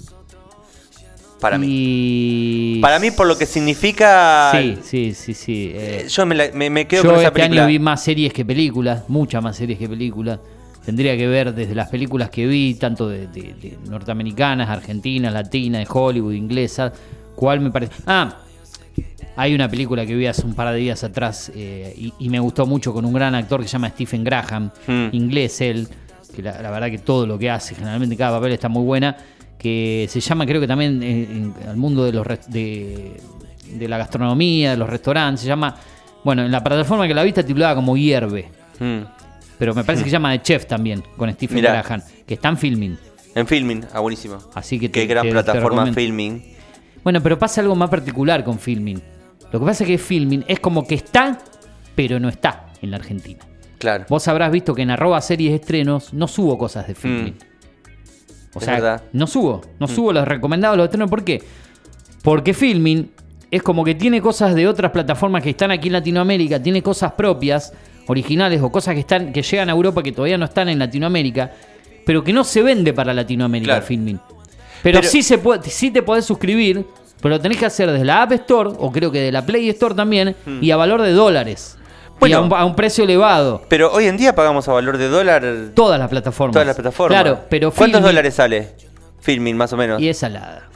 Para mí. Para mí, por lo que significa. Sí, sí, sí, sí. eh, eh, Yo me, la- me- me quedo yo con esa este película. año vi más series que películas, muchas más series que películas. Tendría que ver desde las películas que vi, tanto de, de- de norteamericanas, argentinas, latinas, de Hollywood, inglesas. ¿Cuál me parece? Ah, hay una película que vi hace un par de días atrás eh, y, y me gustó mucho con un gran actor que se llama Stephen Graham, Mm. inglés él, que la, la verdad que todo lo que hace, generalmente cada papel está muy buena, que se llama creo que también eh, en- al mundo de los de, de la gastronomía, de los restaurantes, se llama, bueno, en la plataforma que la viste titulada como Hierve, Mm. pero me parece que se llama The Chef también, con Stephen Mirá. Graham, que está en filming. En filming, ah, buenísimo. Así que Qué te- gran te- plataforma filming. Bueno, pero pasa algo más particular con filming. Lo que pasa es que filming es como que está, pero no está en la Argentina. Claro. Vos habrás visto que en arroba series estrenos no subo cosas de filming. O Es sea, verdad. no subo, no subo los recomendados, los estrenos. ¿Por qué? Porque filming es como que tiene cosas de otras plataformas que están aquí en Latinoamérica, tiene cosas propias, originales o cosas que están que llegan a Europa que todavía no están en Latinoamérica, pero que no se vende para Latinoamérica Claro. filming. Pero, Pero- sí se puede, sí te podés suscribir, pero lo tenés que hacer desde la App Store o creo que de la Play Store también y a valor de dólares. Y a un, a un precio elevado. Pero hoy en día pagamos a valor de dólar Todas las plataformas. todas las plataformas. Claro, pero ¿Cuántos filming- dólares sale? Filming, más o menos. Y es salada.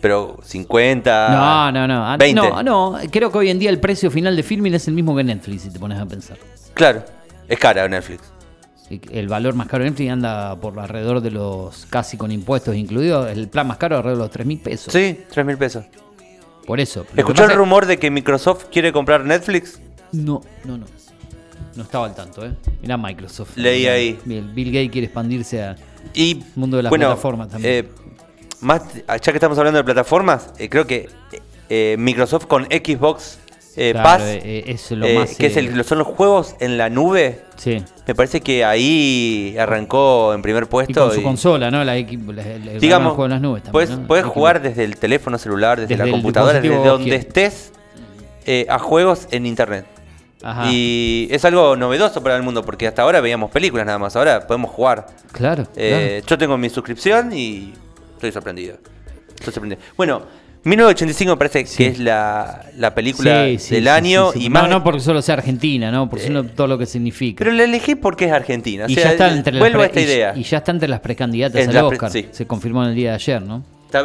Pero 50. No, no, no. Ah, 20. No, no. Creo que hoy en día el precio final de filming es el mismo que Netflix, si te pones a pensar. Claro. Es cara Netflix. el valor más caro de Netflix anda por alrededor de los, casi con impuestos incluidos, el plan más caro alrededor de los 3 mil pesos. Sí, 3 mil pesos. Por eso. ¿Escuchó el rumor de que Microsoft quiere comprar Netflix? No, no, no. No estaba al tanto, ¿eh? Mirá Microsoft. Leí ahí. Bien, Bill Gates quiere expandirse a... Y Mundo de las bueno, plataformas también. eh, más, ya que estamos hablando de plataformas, eh, creo que eh, Microsoft con Xbox eh, Claro, Pass, eh, eh, es lo eh, más, que es eh, el- lo- son los juegos en la nube, Sí. me parece que ahí arrancó en primer Y puesto. con su y- consola, ¿no? La la- el digamos, juego en las nubes también, puedes, ¿no? puedes jugar desde el teléfono celular, desde, Desde la computadora, desde donde que- estés, eh, a juegos en internet. Ajá. Y es algo novedoso para el mundo, porque hasta ahora veíamos películas nada más, ahora podemos jugar. Claro, Eh, Yo tengo mi suscripción y estoy sorprendido. Estoy sorprendido. Bueno, 1985 me parece Sí. que es la, la película Sí, sí, del año y no, más. no porque solo sea Argentina, ¿no? Por Eh, sino todo lo que significa. Pero la elegí porque es Argentina. O y sea, ya está entre las pre- esta y- idea. Y, ya está entre las precandidatas En al la pre- Oscar. Se confirmó en el día de ayer, ¿no? Está,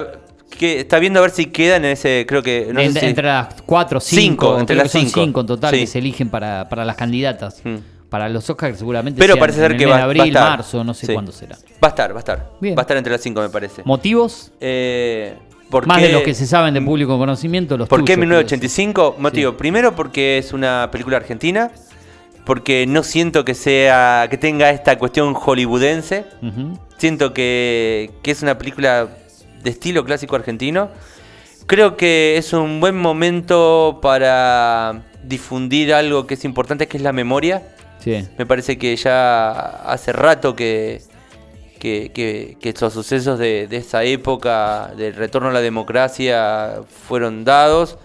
que, está viendo a ver si queda en ese, creo que. No sé En- si- Entre las cuatro, Cinco, cinco, entre las cinco. cinco en total Sí. que se eligen para, para las candidatas. Mm. Para los Oscars seguramente Pero sean parece ser en que va, de va a abril, estar. marzo, no sé Sí. cuándo será. Va a estar, va a estar. Bien. Va a estar entre las 5, me parece. ¿Motivos? Eh, ¿por Más qué- de los que se saben de público conocimiento, los ¿Por qué tuyos, 1985? Motivo, Sí. primero porque es una película argentina, porque no siento que sea que tenga esta cuestión hollywoodense. Siento que, que es una película de estilo clásico argentino. Creo que es un buen momento para difundir algo que es importante, que es la memoria. Sí. Me parece que ya hace rato que, que, que- que estos sucesos de, de esa época del retorno a la democracia fueron dados.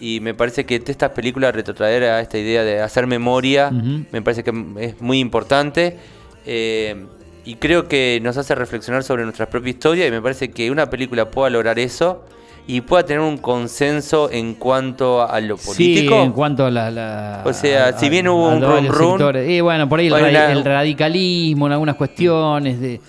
Y me parece que estas películas retrotraer a esta idea de hacer memoria, me parece que es muy importante. Eh, y creo que nos hace reflexionar sobre nuestra propia historia. Y me parece que una película pueda lograr eso y pueda tener un consenso en cuanto a lo político. Sí, en cuanto a la. la- O sea, a- si bien hubo a un run run, sectores. Y bueno, por ahí el, el radicalismo en algunas cuestiones. De,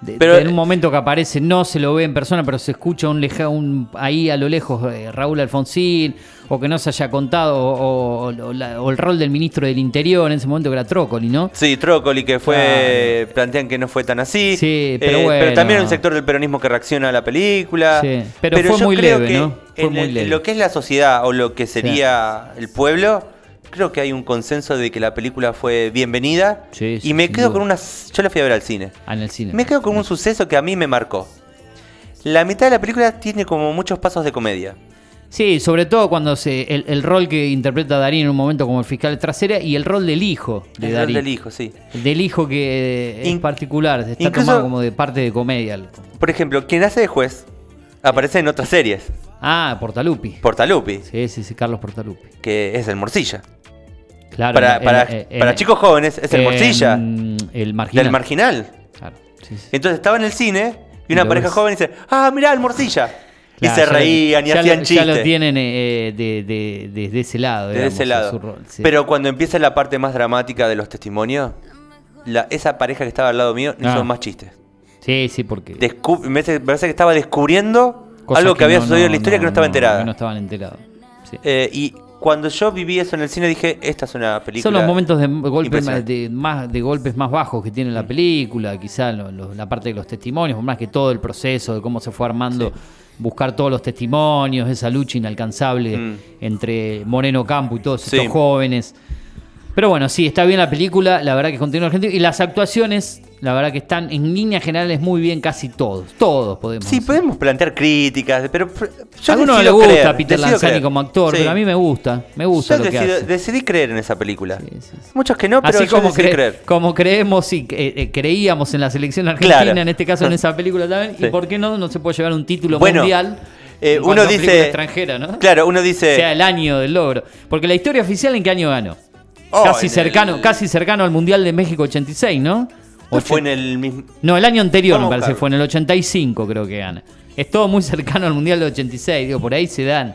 de- Pero- de en un momento que aparece, no se lo ve en persona, pero se escucha un, leja, un ahí a lo lejos eh, Raúl Alfonsín, o que no se haya contado, o, o- o la- o el rol del ministro del Interior en ese momento que era Trócoli, ¿no? Sí, Trócoli, que fue. Plantean que no fue tan así. Eh, Sí, pero bueno. también hay un sector del peronismo que reacciona a la película. Sí, pero fue yo muy creo leve, que ¿no? Fue en, muy el- leve. lo que es la sociedad o lo que sería el pueblo, creo que hay un consenso de que la película fue bienvenida. Sí, sí, y me quedo duda. con una. Yo la fui a ver al cine. Ah, en el cine. Me quedo con un suceso que a mí me marcó. La mitad de la película tiene como muchos pasos de comedia. Sí, sobre todo cuando se el, el rol que interpreta Darín en un momento como el fiscal trasera y el rol del hijo de El rol del hijo, sí. Del hijo que es In- particular, está incluso- tomado como de parte de comedia. Por ejemplo, quien hace de juez aparece en otras series. Ah, Portalupi. Portalupi, Sí, sí, sí, Carlos Portalupi. que es el Morcilla. Claro. para para, en- en- para chicos jóvenes es el en- Morcilla. El marginal. Del marginal. Claro, sí, sí. Entonces estaba en el cine y una lo pareja ves. joven dice, ah, mirá el Morcilla. y se reían y hacían chistes. Ya lo tienen eh, de, ese lado. Desde digamos, ese lado. su rol, sí. Pero cuando empieza la parte más dramática de los testimonios, la- esa pareja que estaba al lado mío Ah. hizo más chistes. Sí, sí, porque. Descu- me parece que estaba descubriendo algo que, había no- sucedido en la historia que no estaba enterada. que no estaban enterados. Sí. Eh, y cuando yo viví eso en el cine dije, esta es una película. Son los momentos de golpes más, de, más, de golpes más bajos que tiene la película, quizá lo- lo- la parte de los testimonios, más que todo el proceso de cómo se fue armando, buscar todos los testimonios, esa lucha inalcanzable Mm. entre Moreno Campo y todos Sí. estos jóvenes. Pero bueno, sí, está bien la película, la verdad que continúa argentino. Y las actuaciones, la verdad que están en líneas generales muy bien casi todos. Todos podemos Sí, decir. podemos plantear críticas, pero yo a algunos le gusta creer, Peter Lanzani creer. como actor, Sí. pero a mí me gusta, me gusta Yo lo que hace. decidí creer en esa película. Sí, sí, sí. Muchos que no, pero Así yo como, decidí cre- creer. como creemos y eh, eh, creíamos en la selección argentina, Claro. en este caso en esa película también, y por qué no no se puede llevar un título Bueno, mundial eh, uno dice- extranjera, ¿no? Claro, uno dice. sea el año del logro. Porque la historia oficial en qué año ganó? Oh, casi cercano, el- casi cercano al Mundial de México 86, ¿no? no fue en el mismo. No, el año anterior me Vamos a parece, fue en el 85 creo que gana. Es todo muy cercano al Mundial de 86, digo, por ahí se dan.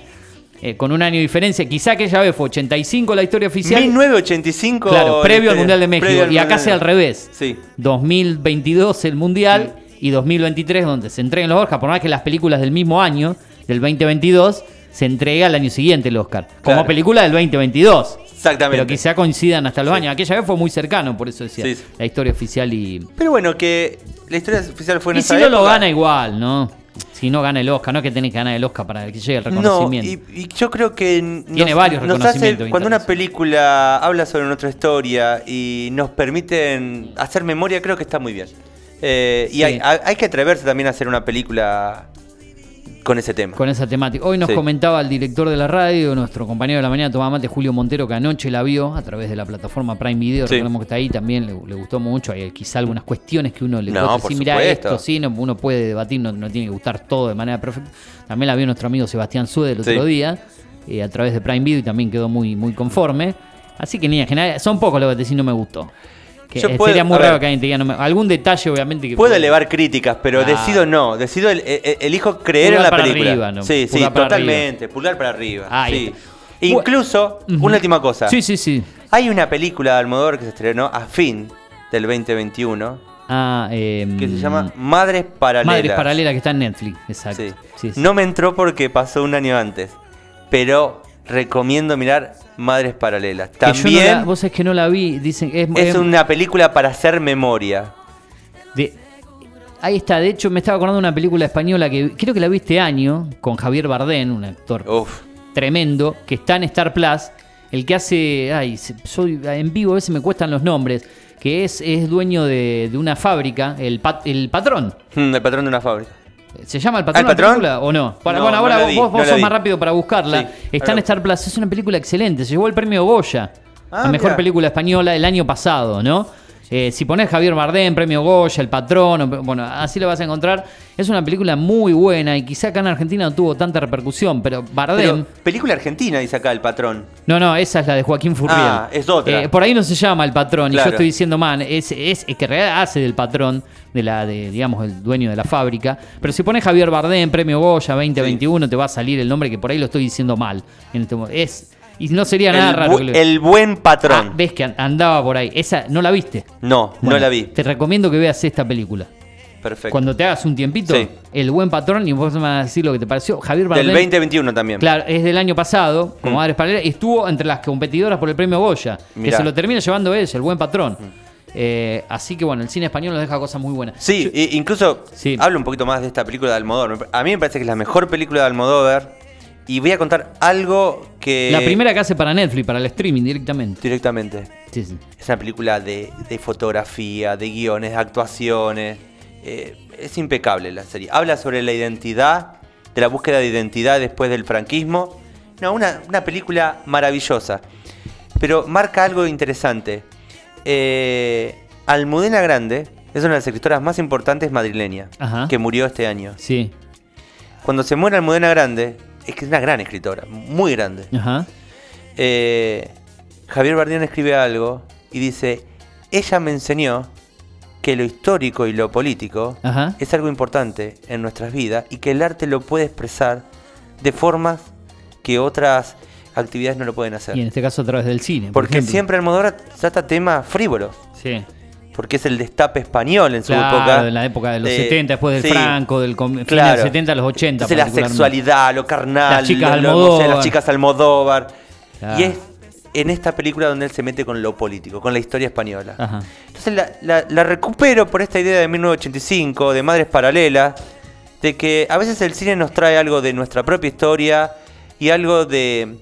eh, con un año de diferencia, quizá aquella vez fue 85 la historia oficial. 1985. Claro, previo al este, Mundial de México. al Y acá sea al revés. Sí. 2022 el Mundial y 2023 donde se entreguen los Oscars, por más que las películas del mismo año, del 2022, se entrega al año siguiente el Oscar. Como Claro. película del 2022. Exactamente. Pero quizá coincidan hasta los Sí. años. Aquella vez fue muy cercano, por eso decía Sí, sí. la historia oficial y. Pero bueno, que la historia oficial fue en Y esa si no lo gana igual, ¿no? Si no gana el Oscar, no es que tenés que ganar el Oscar para que llegue el No, reconocimiento. y, y yo creo que n- Tiene varios nos hace, reconocimientos cuando una película habla sobre nuestra historia y nos permiten hacer memoria, creo que está muy bien. Eh, y hay- hay que atreverse también a hacer una película con ese tema. con esa temática. Hoy nos Sí. comentaba el director de la radio, nuestro compañero de la mañana, Tomás Mate, Julio Montero, que anoche la vio a través de la plataforma Prime Video. Sí. Recordemos que está ahí, también le, le gustó mucho. Hay quizá algunas cuestiones que uno le No, por decir, mira, esto sí, no- uno puede debatir, no, no tiene que gustar todo de manera perfecta. También la vio nuestro amigo Sebastián Sude el otro Sí. día, eh, a través de Prime Video, y también quedó muy, muy conforme. Así que, en general, son pocos los que decís no me gustó. Que, Yo eh, puedo- sería muy raro ver. que alguien te diga no me- Algún detalle, obviamente, que. Puedo elevar críticas, pero decido no. Decido el- el- el- elijo creer Pulgar en la para película. arriba, ¿no? Sí, sí, Pulgar totalmente. Pulgar para arriba. Ahí sí. Incluso, una última cosa. Sí, sí, sí. Hay una película de Almodóvar que se estrenó a fin del 2021 Ah, eh, que se llama Madres Paralelas. Madres Paralelas que está en Netflix, exacto. Sí. Sí, sí. No me entró porque pasó un año antes, pero recomiendo mirar Madres Paralelas. No También la- vos es que no la vi, dicen es, es es- una película para hacer memoria. de- ahí está, de hecho me estaba acordando de una película española que creo que la vi este año con Javier Bardem, un actor Uf. tremendo, que está en Star Plus, el que hace, ay, soy en vivo a veces me cuestan los nombres, que es, es dueño de, de una fábrica, el, pat- el patrón. Mm, El patrón de una fábrica. ¿Se llama El Patrón ¿El la Patrón? película o no? Para- No, bueno, no ahora la vos, vos no la sos más rápido para buscarla. Sí, Está en Star Plus. Es una película excelente. Se llevó el premio Goya. Ah, la mejor película española el año pasado, ¿no? Eh, si pones Javier Bardem, premio Goya, El Patrón, o- bueno, así lo vas a encontrar. Es una película muy buena y quizá acá en Argentina no tuvo tanta repercusión, pero Bardem... Pero, película argentina, dice acá el patrón. No, no, esa es la de Joaquín Furriel. Ah, es otra. Eh, por ahí no se llama el patrón, y yo estoy diciendo man, es, es, es que en realidad hace del patrón, de la, de, digamos, el dueño de la fábrica. Pero si pones Javier Bardem, premio Goya 2021, te va a salir el nombre que por ahí lo estoy diciendo mal. En este es, y no sería nada el, raro. bu- el buen patrón. Ah, ves que an- andaba por ahí. Esa, ¿no la viste? no, Bueno, no la vi. Te recomiendo que veas esta película. Perfecto. Cuando te hagas un tiempito, Sí. el buen patrón, y vos me vas a decir lo que te pareció. Javier Bardem. Del 2021 también. Claro, es del año pasado, como Mm. Madres Paralelas, estuvo entre las competidoras por el premio Goya, que Mirá. Mm. se lo termina llevando ella, el buen patrón. Eh, así que bueno, el cine español nos deja cosas muy buenas. Sí, Yo- incluso Sí. hablo un poquito más de esta película de Almodóvar. A mí me parece que es la mejor película de Almodóvar. Y voy a contar algo que. la primera que hace para Netflix, para el streaming directamente. Directamente. Sí, sí. Es una película de, de fotografía, de guiones, de actuaciones. Eh, es impecable la serie. Habla sobre la identidad, de la búsqueda de identidad después del franquismo. No, una, una película maravillosa. Pero marca algo interesante. Eh, Almudena Grande es una de las escritoras más importantes madrileñas Ajá. que murió este año. Sí. Cuando se muere Almudena Grande, es que es una gran escritora, muy grande. Ajá. Eh, Javier Bardem escribe algo y dice, ella me enseñó que lo histórico y lo político Ajá. es algo importante en nuestras vidas y que el arte lo puede expresar de formas que otras actividades no lo pueden hacer. Y en este caso a través del cine. por Porque ejemplo. siempre Almodóvar trata temas frívolos, Sí. Porque es el destape español en su Claro, época. en la época de los Eh, 70, después del sí, Franco, del fin de claro. los 70 a los 80. Entonces la sexualidad, lo carnal, Las chicas lo- Almodóvar. las chicas Almodóvar. Claro. Y es en esta película donde él se mete con lo político, con la historia española. Ajá. Entonces la, la- la recupero por esta idea de 1985, de Madres Paralelas, de que a veces el cine nos trae algo de nuestra propia historia y algo de,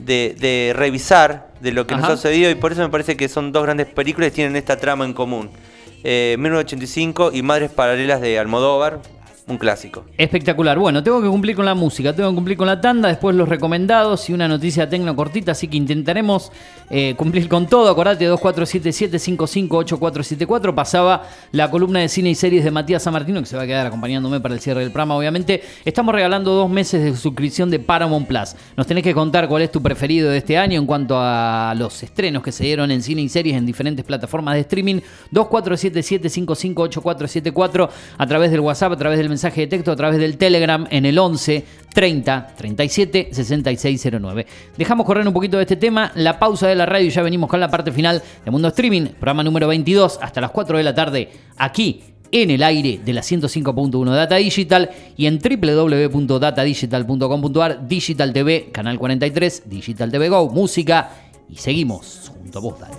de- de revisar de lo que nos ha sucedido y por eso me parece que son dos grandes películas y tienen esta trama en común. Eh, 1985 y Madres Paralelas de Almodóvar, un clásico. Espectacular. Bueno, tengo que cumplir con la música, tengo que cumplir con la tanda, después los recomendados y una noticia tecno cortita, así que intentaremos eh, cumplir con todo. Acordate, 2477-558474 pasaba la columna de cine y series de Matías Samartino, que se va a quedar acompañándome para el cierre del programa, obviamente. Estamos regalando dos meses de suscripción de Paramount Plus. Nos tenés que contar cuál es tu preferido de este año en cuanto a los estrenos que se dieron en cine y series en diferentes plataformas de streaming. 2477-558474 a través del WhatsApp, a través del mensaje mensaje de texto a través del Telegram en el 11 30 37 6609. Dejamos correr un poquito de este tema, la pausa de la radio y ya venimos con la parte final de Mundo Streaming, programa número 22 hasta las 4 de la tarde aquí en el aire de la 105.1 Data Digital y en www.datadigital.com.ar, Digital TV, Canal 43, Digital TV Go, música y seguimos junto a vos, Date.